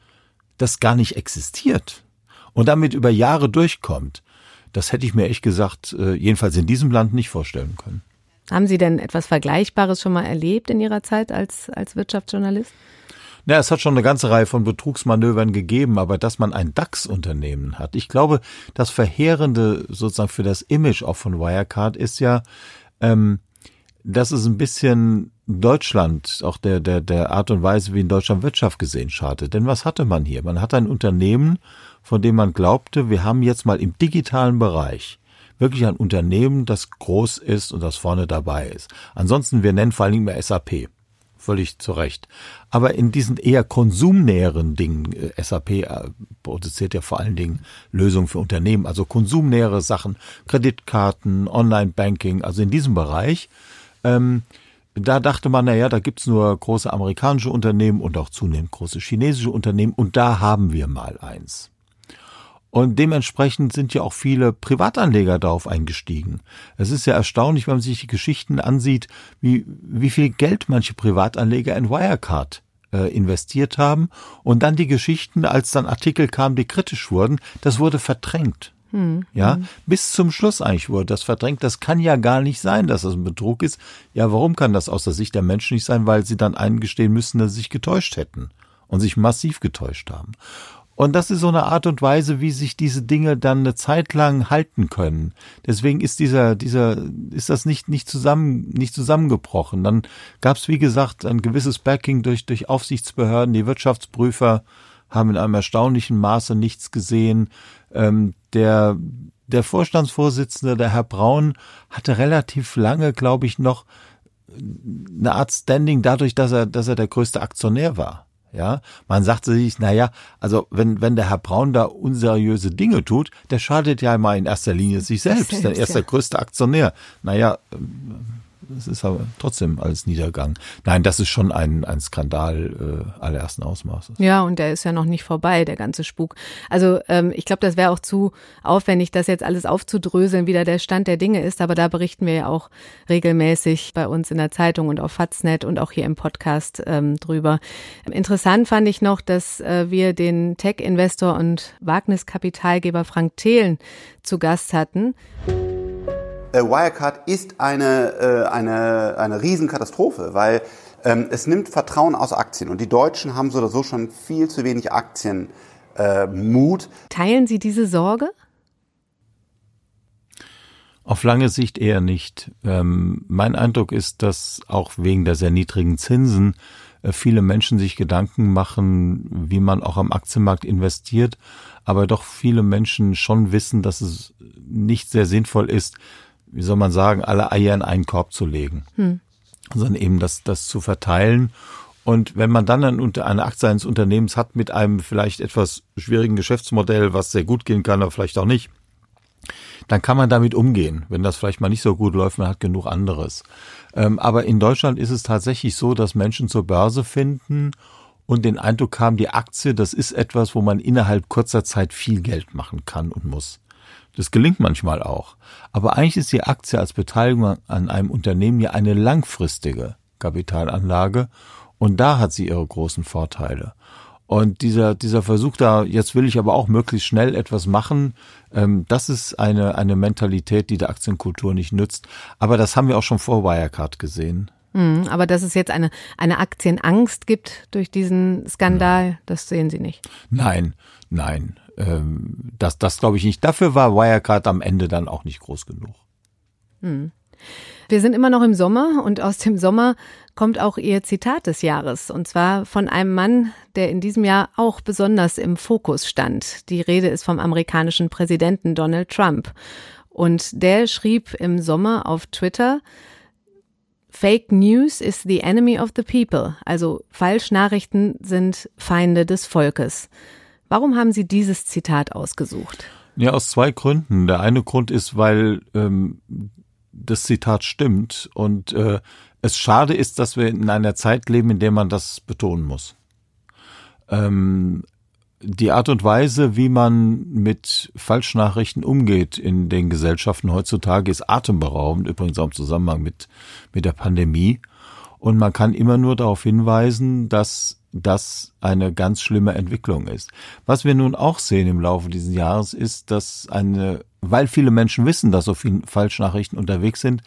das gar nicht existiert und damit über Jahre durchkommt, das hätte ich mir echt gesagt, äh, jedenfalls in diesem Land nicht vorstellen können. Haben Sie denn etwas Vergleichbares schon mal erlebt in Ihrer Zeit als, als Wirtschaftsjournalist? Na, es hat schon eine ganze Reihe von Betrugsmanövern gegeben, aber dass man ein DAX-Unternehmen hat. Ich glaube, das Verheerende sozusagen für das Image auch von Wirecard ist ja, ähm, dass es ein bisschen Deutschland, auch der, der, der Art und Weise, wie in Deutschland Wirtschaft gesehen schadet. Denn was hatte man hier? Man hat ein Unternehmen, von dem man glaubte, wir haben jetzt mal im digitalen Bereich wirklich ein Unternehmen, das groß ist und das vorne dabei ist. Ansonsten, wir nennen vor allen Dingen mehr SAP. Völlig zu Recht. Aber in diesen eher konsumnäheren Dingen, äh, SAP äh, produziert ja vor allen Dingen Lösungen für Unternehmen, also konsumnähere Sachen, Kreditkarten, Online-Banking, also in diesem Bereich, ähm, da dachte man, naja, da gibt's nur große amerikanische Unternehmen und auch zunehmend große chinesische Unternehmen und da haben wir mal eins. Und dementsprechend sind ja auch viele Privatanleger darauf eingestiegen. Es ist ja erstaunlich, wenn man sich die Geschichten ansieht, wie, wie viel Geld manche Privatanleger in Wirecard äh, investiert haben. Und dann die Geschichten, als dann Artikel kamen, die kritisch wurden, das wurde verdrängt. Hm. Ja, bis zum Schluss eigentlich wurde das verdrängt. Das kann ja gar nicht sein, dass das ein Betrug ist. Ja, warum kann das aus der Sicht der Menschen nicht sein? Weil sie dann eingestehen müssen, dass sie sich getäuscht hätten und sich massiv getäuscht haben. Und das ist so eine Art und Weise, wie sich diese Dinge dann eine Zeit lang halten können. Deswegen ist dieser, dieser, ist das nicht, nicht zusammen, nicht zusammengebrochen. Dann gab es, wie gesagt, ein gewisses Backing durch, durch Aufsichtsbehörden. Die Wirtschaftsprüfer haben in einem erstaunlichen Maße nichts gesehen. Ähm, der, der Vorstandsvorsitzende, der Herr Braun, hatte relativ lange, glaube ich, noch eine Art Standing dadurch, dass er, dass er der größte Aktionär war. Ja, man sagte sich, na ja, also wenn, wenn der Herr Braun da unseriöse Dinge tut, der schadet ja mal in erster Linie sich selbst, selbst denn er ist ja. der größte Aktionär. Naja, das ist aber trotzdem alles Niedergang. Nein, das ist schon ein, ein Skandal äh, allerersten Ausmaßes. Ja, und der ist ja noch nicht vorbei, der ganze Spuk. Also ähm, ich glaube, das wäre auch zu aufwendig, das jetzt alles aufzudröseln, wie da der Stand der Dinge ist. Aber da berichten wir ja auch regelmäßig bei uns in der Zeitung und auf Faznet und auch hier im Podcast ähm, drüber. Interessant fand ich noch, dass äh, wir den Tech-Investor und Wagniskapitalgeber Frank Thelen zu Gast hatten. Äh, Wirecard ist eine, äh, eine, eine Riesenkatastrophe, weil ähm, es nimmt Vertrauen aus Aktien und die Deutschen haben so oder so schon viel zu wenig Aktienmut. Äh, Teilen Sie diese Sorge? Auf lange Sicht eher nicht. Ähm, mein Eindruck ist, dass auch wegen der sehr niedrigen Zinsen viele Menschen sich Gedanken machen, wie man auch am Aktienmarkt investiert, aber doch viele Menschen schon wissen, dass es nicht sehr sinnvoll ist, wie soll man sagen, alle Eier in einen Korb zu legen, hm. sondern eben das, das zu verteilen. Und wenn man dann eine Aktie eines Unternehmens hat mit einem vielleicht etwas schwierigen Geschäftsmodell, was sehr gut gehen kann, aber vielleicht auch nicht, dann kann man damit umgehen. Wenn das vielleicht mal nicht so gut läuft, man hat genug anderes. Ähm, aber in Deutschland ist es tatsächlich so, dass Menschen zur Börse finden und den Eindruck haben, die Aktie, das ist etwas, wo man innerhalb kurzer Zeit viel Geld machen kann und muss. Das gelingt manchmal auch. Aber eigentlich ist die Aktie als Beteiligung an einem Unternehmen ja eine langfristige Kapitalanlage und da hat sie ihre großen Vorteile. Und dieser, dieser Versuch da, jetzt will ich aber auch möglichst schnell etwas machen, ähm, das ist eine, eine Mentalität, die der Aktienkultur nicht nützt. Aber das haben wir auch schon vor Wirecard gesehen. Mhm, aber dass es jetzt eine, eine Aktienangst gibt durch diesen Skandal, das sehen Sie nicht. Nein, nein. Ähm, das das glaube ich nicht. Dafür war Wirecard am Ende dann auch nicht groß genug. Hm. Wir sind immer noch im Sommer und aus dem Sommer kommt auch Ihr Zitat des Jahres. Und zwar von einem Mann, der in diesem Jahr auch besonders im Fokus stand. Die Rede ist vom amerikanischen Präsidenten Donald Trump. Und der schrieb im Sommer auf Twitter, Fake News is the enemy of the people. Also Falschnachrichten sind Feinde des Volkes. Warum haben Sie dieses Zitat ausgesucht? Ja, aus zwei Gründen. Der eine Grund ist, weil ähm, das Zitat stimmt und äh, es schade ist, dass wir in einer Zeit leben, in der man das betonen muss. Ähm, die Art und Weise, wie man mit Falschnachrichten umgeht in den Gesellschaften heutzutage, ist atemberaubend, übrigens auch im Zusammenhang mit, mit der Pandemie. Und man kann immer nur darauf hinweisen, dass das eine ganz schlimme Entwicklung ist. Was wir nun auch sehen im Laufe dieses Jahres ist, dass eine, weil viele Menschen wissen, dass so viele Falschnachrichten unterwegs sind,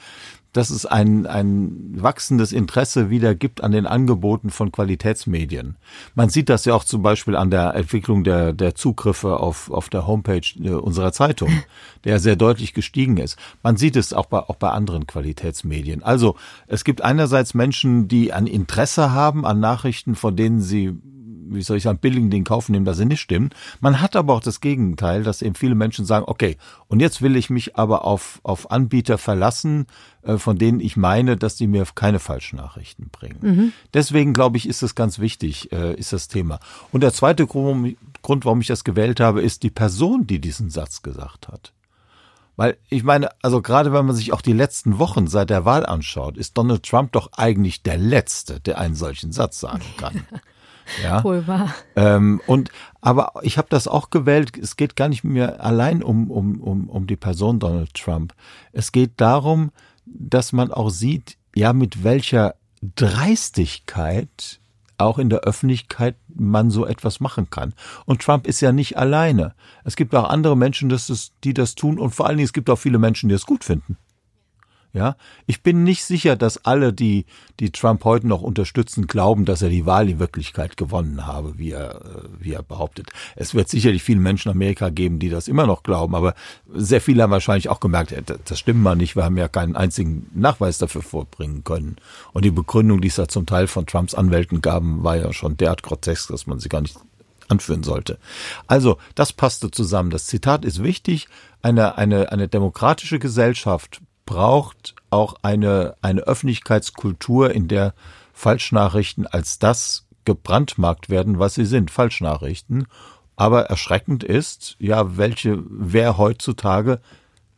dass es ein, ein wachsendes Interesse wieder gibt an den Angeboten von Qualitätsmedien. Man sieht das ja auch zum Beispiel an der Entwicklung der, der Zugriffe auf, auf der Homepage äh, unserer Zeitung, der sehr deutlich gestiegen ist. Man sieht es auch bei, auch bei anderen Qualitätsmedien. Also es gibt einerseits Menschen, die ein Interesse haben an Nachrichten, von denen sie wie soll ich sagen, billigen den Kauf nehmen, dass sie nicht stimmen. Man hat aber auch das Gegenteil, dass eben viele Menschen sagen, okay, und jetzt will ich mich aber auf, auf Anbieter verlassen, äh, von denen ich meine, dass die mir keine falschen Nachrichten bringen. Mhm. Deswegen glaube ich, ist das ganz wichtig, äh, ist das Thema. Und der zweite Grund, warum ich das gewählt habe, ist die Person, die diesen Satz gesagt hat. Weil ich meine, also gerade wenn man sich auch die letzten Wochen seit der Wahl anschaut, ist Donald Trump doch eigentlich der Letzte, der einen solchen Satz sagen kann. Ja. Wohl wahr. Ähm, und aber ich habe das auch gewählt. Es geht gar nicht mehr allein um, um, um, um die Person Donald Trump. Es geht darum, dass man auch sieht, ja, mit welcher Dreistigkeit auch in der Öffentlichkeit man so etwas machen kann. Und Trump ist ja nicht alleine. Es gibt auch andere Menschen, die das tun und vor allen Dingen es gibt auch viele Menschen, die es gut finden. Ja, ich bin nicht sicher, dass alle, die, die Trump heute noch unterstützen, glauben, dass er die Wahl in Wirklichkeit gewonnen habe, wie er, äh, wie er behauptet. Es wird sicherlich viele Menschen in Amerika geben, die das immer noch glauben, aber sehr viele haben wahrscheinlich auch gemerkt, das stimmt mal nicht, wir haben ja keinen einzigen Nachweis dafür vorbringen können. Und die Begründung, die es da zum Teil von Trumps Anwälten gaben, war ja schon derart grotesk, dass man sie gar nicht anführen sollte. Also, das passte zusammen. Das Zitat ist wichtig. Eine, eine, eine demokratische Gesellschaft braucht auch eine, eine Öffentlichkeitskultur, in der Falschnachrichten als das gebrandmarkt werden, was sie sind, Falschnachrichten. Aber erschreckend ist, ja, welche, wer heutzutage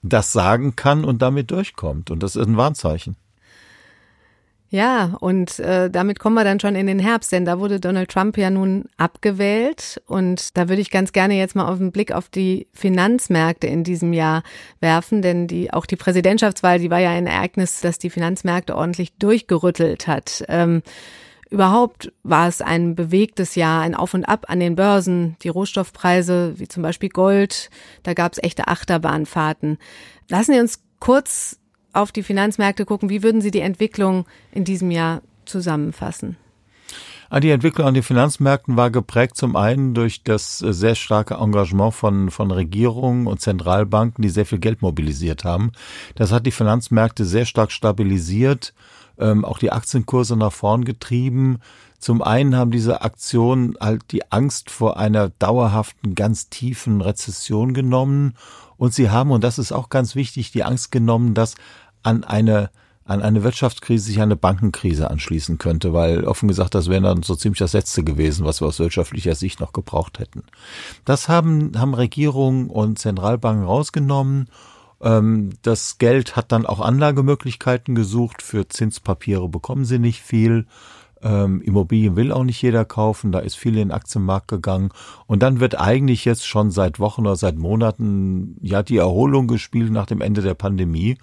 das sagen kann und damit durchkommt. Und das ist ein Warnzeichen. Ja, und äh, damit kommen wir dann schon in den Herbst, denn da wurde Donald Trump ja nun abgewählt und da würde ich ganz gerne jetzt mal auf den Blick auf die Finanzmärkte in diesem Jahr werfen, denn die auch die Präsidentschaftswahl, die war ja ein Ereignis, das die Finanzmärkte ordentlich durchgerüttelt hat. Ähm, Überhaupt war es ein bewegtes Jahr, ein Auf und Ab an den Börsen, die Rohstoffpreise wie zum Beispiel Gold, da gab es echte Achterbahnfahrten. Lassen Sie uns kurz auf die Finanzmärkte gucken, wie würden Sie die Entwicklung in diesem Jahr zusammenfassen? Ah, die Entwicklung an den Finanzmärkten war geprägt zum einen durch das äh, sehr starke Engagement von, von Regierungen und Zentralbanken, die sehr viel Geld mobilisiert haben. Das hat die Finanzmärkte sehr stark stabilisiert, ähm, auch die Aktienkurse nach vorn getrieben. Zum einen haben diese Aktionen halt die Angst vor einer dauerhaften, ganz tiefen Rezession genommen und sie haben, und das ist auch ganz wichtig, die Angst genommen, dass an eine an eine Wirtschaftskrise sich eine Bankenkrise anschließen könnte, weil offen gesagt, das wäre dann so ziemlich das Letzte gewesen, was wir aus wirtschaftlicher Sicht noch gebraucht hätten. Das haben, haben Regierungen und Zentralbanken rausgenommen. Ähm, das Geld hat dann auch Anlagemöglichkeiten gesucht. Für Zinspapiere bekommen sie nicht viel. Ähm, Immobilien will auch nicht jeder kaufen, da ist viel in den Aktienmarkt gegangen. Und dann wird eigentlich jetzt schon seit Wochen oder seit Monaten ja die Erholung gespielt nach dem Ende der Pandemie.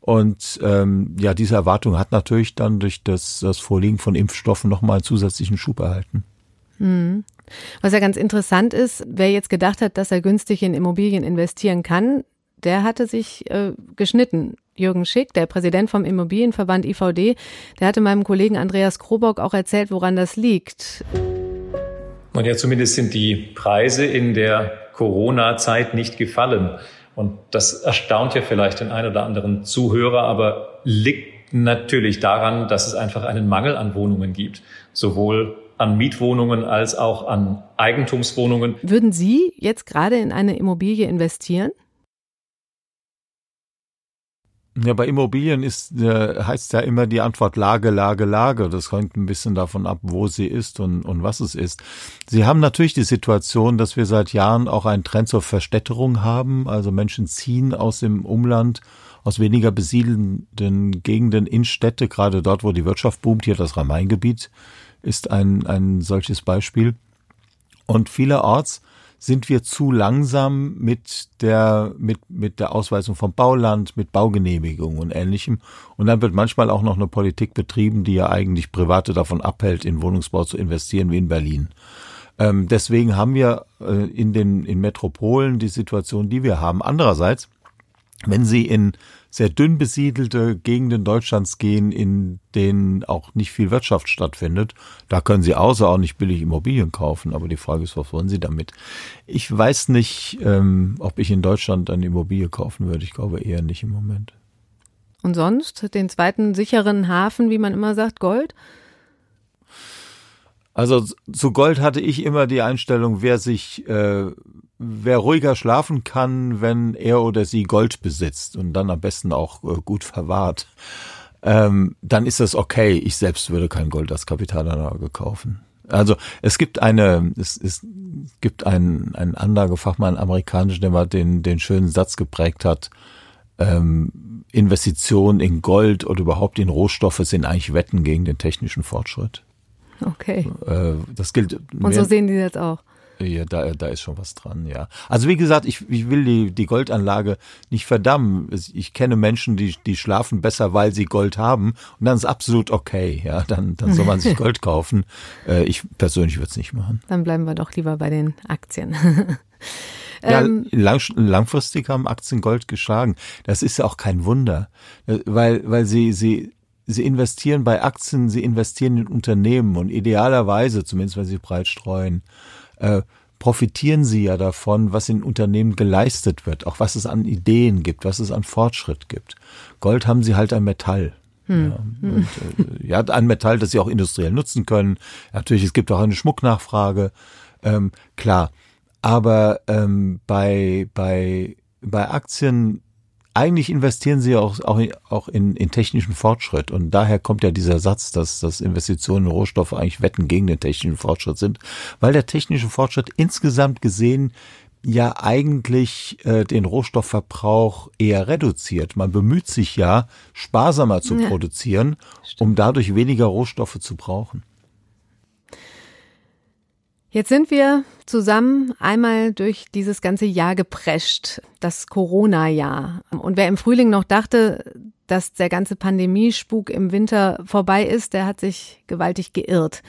Und ähm, ja, diese Erwartung hat natürlich dann durch das, das Vorliegen von Impfstoffen nochmal einen zusätzlichen Schub erhalten. Mhm. Was ja ganz interessant ist, wer jetzt gedacht hat, dass er günstig in Immobilien investieren kann, der hatte sich äh, geschnitten. Jürgen Schick, der Präsident vom Immobilienverband IVD, der hatte meinem Kollegen Andreas Krobock auch erzählt, woran das liegt. Und ja, zumindest sind die Preise in der Corona-Zeit nicht gefallen. Und das erstaunt ja vielleicht den einen oder anderen Zuhörer, aber liegt natürlich daran, dass es einfach einen Mangel an Wohnungen gibt. Sowohl an Mietwohnungen als auch an Eigentumswohnungen. Würden Sie jetzt gerade in eine Immobilie investieren? Ja, bei Immobilien ist, äh, heißt ja immer die Antwort Lage, Lage, Lage. Das hängt ein bisschen davon ab, wo sie ist und, und was es ist. Sie haben natürlich die Situation, dass wir seit Jahren auch einen Trend zur Verstädterung haben. Also Menschen ziehen aus dem Umland, aus weniger besiedelnden Gegenden in Städte, gerade dort, wo die Wirtschaft boomt. Hier das Rhein-Main-Gebiet ist ein, ein solches Beispiel. Und vielerorts sind wir zu langsam mit der, mit, mit der Ausweisung vom Bauland, mit Baugenehmigungen und ähnlichem. Und dann wird manchmal auch noch eine Politik betrieben, die ja eigentlich Private davon abhält, in Wohnungsbau zu investieren, wie in Berlin. Ähm, deswegen haben wir äh, in den in Metropolen die Situation, die wir haben. Andererseits, wenn Sie in sehr dünn besiedelte Gegenden Deutschlands gehen, in denen auch nicht viel Wirtschaft stattfindet. Da können Sie außer auch nicht billig Immobilien kaufen. Aber die Frage ist, was wollen Sie damit? Ich weiß nicht, ähm, ob ich in Deutschland eine Immobilie kaufen würde. Ich glaube eher nicht im Moment. Und sonst den zweiten sicheren Hafen, wie man immer sagt, Gold? Also zu Gold hatte ich immer die Einstellung, wer sich äh, wer ruhiger schlafen kann, wenn er oder sie Gold besitzt und dann am besten auch äh, gut verwahrt, ähm, dann ist das okay. Ich selbst würde kein Gold als Kapitalanlage kaufen. Also es gibt eine, es, es gibt einen, einen Anlagefachmann, amerikanischen, der mal den, den schönen Satz geprägt hat, ähm, Investitionen in Gold oder überhaupt in Rohstoffe sind eigentlich Wetten gegen den technischen Fortschritt. Okay. Äh, das gilt. Und so sehen die das auch. Ja, da, da ist schon was dran, ja. Also wie gesagt, ich, ich will die, die Goldanlage nicht verdammen. Ich kenne Menschen, die, die schlafen besser, weil sie Gold haben. Und dann ist absolut okay, ja. Dann, dann soll man sich Gold kaufen. Äh, ich persönlich würde es nicht machen. Dann bleiben wir doch lieber bei den Aktien. Ja, ähm, lang, langfristig haben Aktien Gold geschlagen. Das ist ja auch kein Wunder, äh, weil, weil sie, sie, sie investieren bei Aktien, sie investieren in Unternehmen und idealerweise, zumindest wenn sie breit streuen, äh, profitieren sie ja davon, was in Unternehmen geleistet wird, auch was es an Ideen gibt, was es an Fortschritt gibt. Gold haben sie halt ein Metall. Hm. Ja, und, äh, ja, ein Metall, das sie auch industriell nutzen können. Natürlich, es gibt auch eine Schmucknachfrage, ähm, klar. Aber ähm, bei, bei, bei Aktien eigentlich investieren sie auch, auch, auch in, in technischen Fortschritt. Und daher kommt ja dieser Satz, dass, dass Investitionen in Rohstoffe eigentlich Wetten gegen den technischen Fortschritt sind, weil der technische Fortschritt insgesamt gesehen ja eigentlich äh, den Rohstoffverbrauch eher reduziert. Man bemüht sich ja, sparsamer zu ja, produzieren, um dadurch weniger Rohstoffe zu brauchen. Jetzt sind wir zusammen einmal durch dieses ganze Jahr geprescht, das Corona-Jahr. Und wer im Frühling noch dachte, dass der ganze Pandemiespuk im Winter vorbei ist, der hat sich gewaltig geirrt.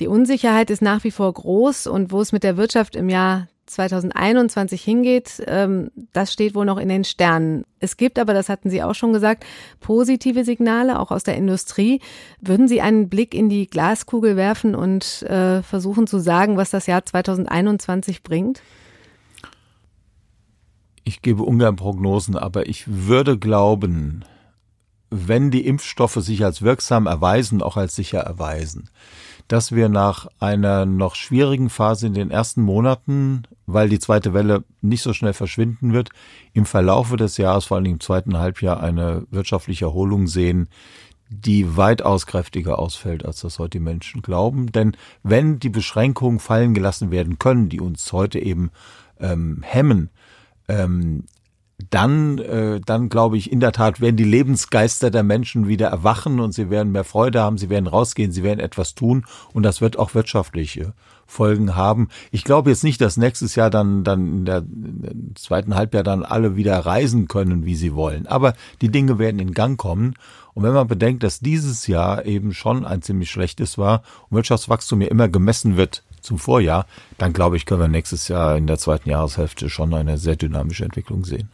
Die Unsicherheit ist nach wie vor groß und wo es mit der Wirtschaft im Jahr 2021 hingeht, ähm, das steht wohl noch in den Sternen. Es gibt aber, das hatten Sie auch schon gesagt, positive Signale, auch aus der Industrie. Würden Sie einen Blick in die Glaskugel werfen und äh, versuchen zu sagen, was das Jahr 2021 bringt? Ich gebe ungern Prognosen, aber ich würde glauben, wenn die Impfstoffe sich als wirksam erweisen, auch als sicher erweisen, dass wir nach einer noch schwierigen Phase in den ersten Monaten weil die zweite Welle nicht so schnell verschwinden wird, im Verlaufe des Jahres, vor allem im zweiten Halbjahr, eine wirtschaftliche Erholung sehen, die weitaus kräftiger ausfällt, als das heute die Menschen glauben. Denn wenn die Beschränkungen fallen gelassen werden können, die uns heute eben ähm, hemmen, ähm, dann, äh, dann glaube ich in der Tat werden die Lebensgeister der Menschen wieder erwachen und sie werden mehr Freude haben, sie werden rausgehen, sie werden etwas tun und das wird auch wirtschaftliche Folgen haben. Ich glaube jetzt nicht, dass nächstes Jahr dann, dann in der zweiten Halbjahr dann alle wieder reisen können, wie sie wollen. Aber die Dinge werden in Gang kommen. Und wenn man bedenkt, dass dieses Jahr eben schon ein ziemlich schlechtes war und Wirtschaftswachstum ja immer gemessen wird zum Vorjahr, dann glaube ich, können wir nächstes Jahr in der zweiten Jahreshälfte schon eine sehr dynamische Entwicklung sehen.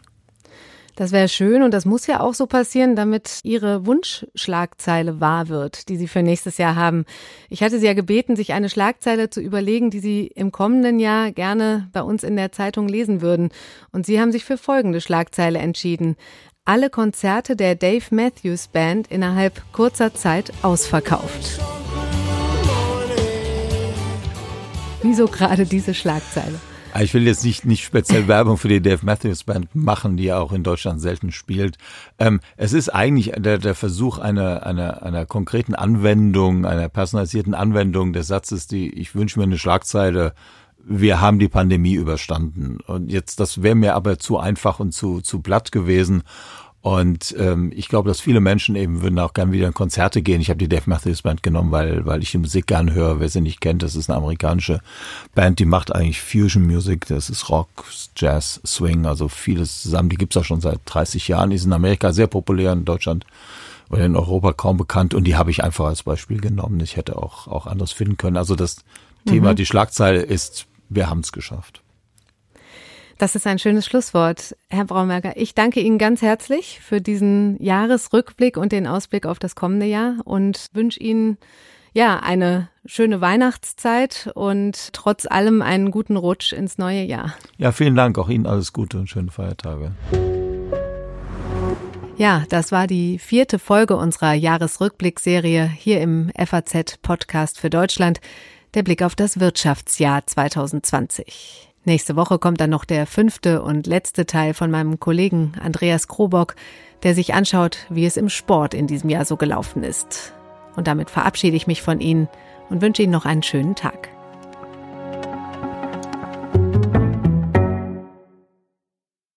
Das wäre schön und das muss ja auch so passieren, damit Ihre Wunschschlagzeile wahr wird, die Sie für nächstes Jahr haben. Ich hatte Sie ja gebeten, sich eine Schlagzeile zu überlegen, die Sie im kommenden Jahr gerne bei uns in der Zeitung lesen würden. Und Sie haben sich für folgende Schlagzeile entschieden. Alle Konzerte der Dave Matthews Band innerhalb kurzer Zeit ausverkauft. Wieso gerade diese Schlagzeile? Ich will jetzt nicht, nicht speziell Werbung für die Dave Matthews Band machen, die ja auch in Deutschland selten spielt. Ähm, es ist eigentlich der, der Versuch einer, einer, einer konkreten Anwendung, einer personalisierten Anwendung des Satzes, die ich wünsche mir eine Schlagzeile, wir haben die Pandemie überstanden. Und jetzt, das wäre mir aber zu einfach und zu, zu platt gewesen. Und ähm, ich glaube, dass viele Menschen eben würden auch gern wieder in Konzerte gehen. Ich habe die Dave Matthews Band genommen, weil, weil ich die Musik gern höre. Wer sie nicht kennt, das ist eine amerikanische Band, die macht eigentlich Fusion Music. Das ist Rock, Jazz, Swing, also vieles zusammen. Die gibt's auch schon seit 30 Jahren. Die ist in Amerika sehr populär, in Deutschland oder in Europa kaum bekannt. Und die habe ich einfach als Beispiel genommen. Ich hätte auch, auch anderes finden können. Also das Thema, mhm. die Schlagzeile ist, wir haben es geschafft. Das ist ein schönes Schlusswort, Herr Braumerger. Ich danke Ihnen ganz herzlich für diesen Jahresrückblick und den Ausblick auf das kommende Jahr und wünsche Ihnen ja eine schöne Weihnachtszeit und trotz allem einen guten Rutsch ins neue Jahr. Ja, vielen Dank. Auch Ihnen alles Gute und schöne Feiertage. Ja, das war die vierte Folge unserer Jahresrückblickserie hier im FAZ Podcast für Deutschland. Der Blick auf das Wirtschaftsjahr 2020. Nächste Woche kommt dann noch der fünfte und letzte Teil von meinem Kollegen Andreas Krobock, der sich anschaut, wie es im Sport in diesem Jahr so gelaufen ist. Und damit verabschiede ich mich von Ihnen und wünsche Ihnen noch einen schönen Tag.